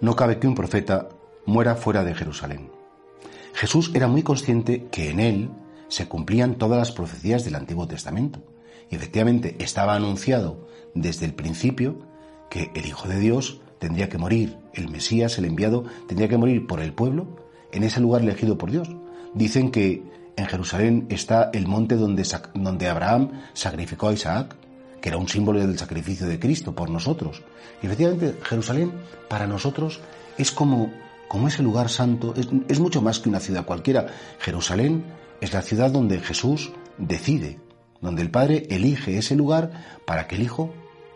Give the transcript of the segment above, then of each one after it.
No cabe que un profeta muera fuera de Jerusalén. Jesús era muy consciente que en él se cumplían todas las profecías del Antiguo Testamento. Y efectivamente estaba anunciado desde el principio que el Hijo de Dios tendría que morir, el Mesías, el enviado, tendría que morir por el pueblo en ese lugar elegido por Dios. Dicen que en Jerusalén está el monte donde, donde Abraham sacrificó a Isaac, que era un símbolo del sacrificio de Cristo por nosotros. Y efectivamente Jerusalén para nosotros es como, como ese lugar santo, es, es mucho más que una ciudad cualquiera. Jerusalén es la ciudad donde Jesús decide, donde el Padre elige ese lugar para que el Hijo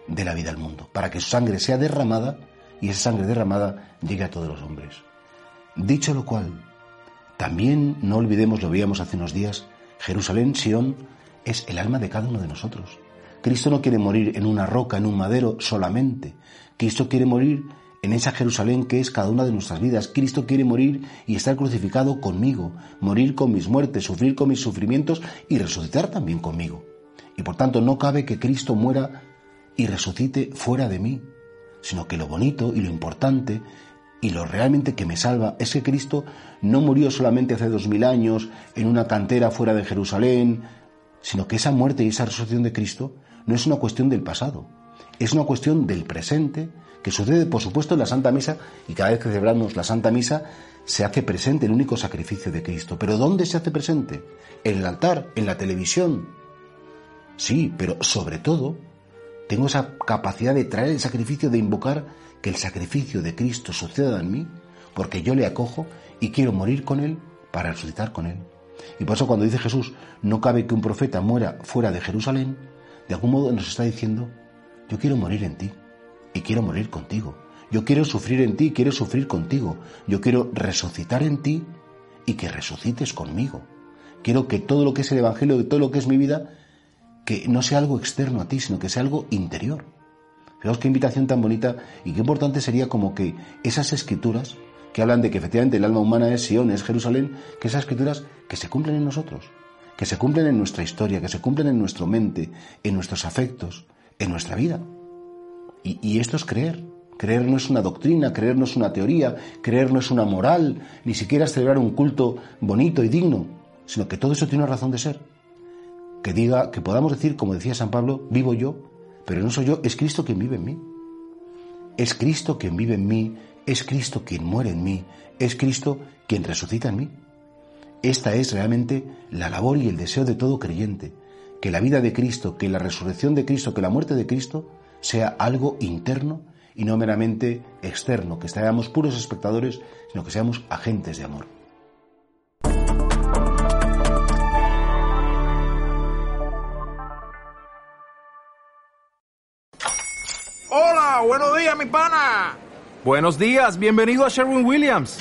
dé la vida al mundo, para que su sangre sea derramada y esa sangre derramada llegue a todos los hombres. Dicho lo cual, también no olvidemos, lo veíamos hace unos días, Jerusalén, Sión, es el alma de cada uno de nosotros. Cristo no quiere morir en una roca, en un madero solamente. Cristo quiere morir en esa Jerusalén que es cada una de nuestras vidas. Cristo quiere morir y estar crucificado conmigo, morir con mis muertes, sufrir con mis sufrimientos y resucitar también conmigo. Y por tanto no cabe que Cristo muera y resucite fuera de mí, sino que lo bonito y lo importante y lo realmente que me salva es que Cristo no murió solamente hace dos mil años en una cantera fuera de Jerusalén, sino que esa muerte y esa resurrección de Cristo no es una cuestión del pasado, es una cuestión del presente que sucede, por supuesto, en la Santa Misa y cada vez que celebramos la Santa Misa se hace presente el único sacrificio de Cristo. ¿Pero dónde se hace presente? En el altar, en la televisión. Sí, pero sobre todo tengo esa capacidad de traer el sacrificio, de invocar que el sacrificio de Cristo suceda en mí, porque yo le acojo y quiero morir con Él para resucitar con Él. Y por eso cuando dice Jesús, no cabe que un profeta muera fuera de Jerusalén, de algún modo nos está diciendo, yo quiero morir en ti y quiero morir contigo. Yo quiero sufrir en ti y quiero sufrir contigo. Yo quiero resucitar en ti y que resucites conmigo. Quiero que todo lo que es el Evangelio, que todo lo que es mi vida, que no sea algo externo a ti, sino que sea algo interior. Fijaos qué invitación tan bonita y qué importante sería como que esas escrituras que hablan de que efectivamente el alma humana es Sion, es Jerusalén, que esas escrituras que se cumplen en nosotros, que se cumplen en nuestra historia, que se cumplen en nuestra mente, en nuestros afectos, en nuestra vida. Y, esto es creer. Creer no es una doctrina, creer no es una teoría, creer no es una moral, ni siquiera es celebrar un culto bonito y digno, sino que todo eso tiene una razón de ser. Que diga, que podamos decir, como decía San Pablo, vivo yo, pero no soy yo, es Cristo quien vive en mí. Es Cristo quien vive en mí, es Cristo quien muere en mí, es Cristo quien resucita en mí. Esta es realmente la labor y el deseo de todo creyente, que la vida de Cristo, que la resurrección de Cristo, que la muerte de Cristo sea algo interno y no meramente externo, que seamos puros espectadores, sino que seamos agentes de amor. Hola, buenos días, mi pana. Buenos días, bienvenido a Sherwin Williams.